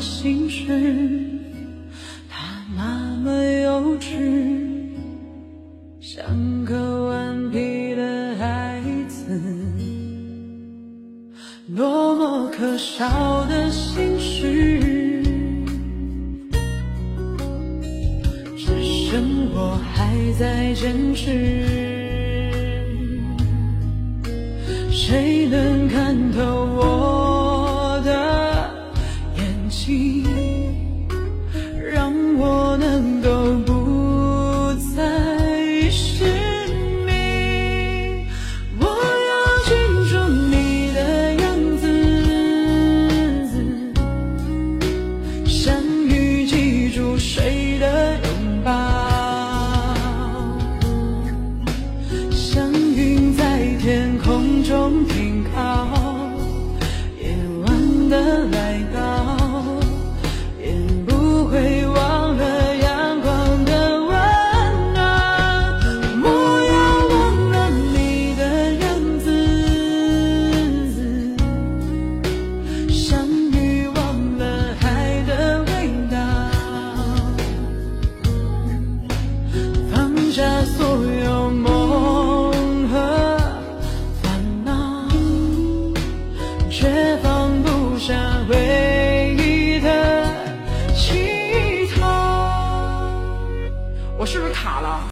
心事，他那么幼稚，像个顽皮的孩子，多么可笑的心事，只剩我还在坚持。谁能看透眼睛，让我能够不再失明？我要记住你的样子，像雨记住水的拥抱，像云在天空中停靠。夜晚的来到，却放不下回忆的乞讨我是不是卡了？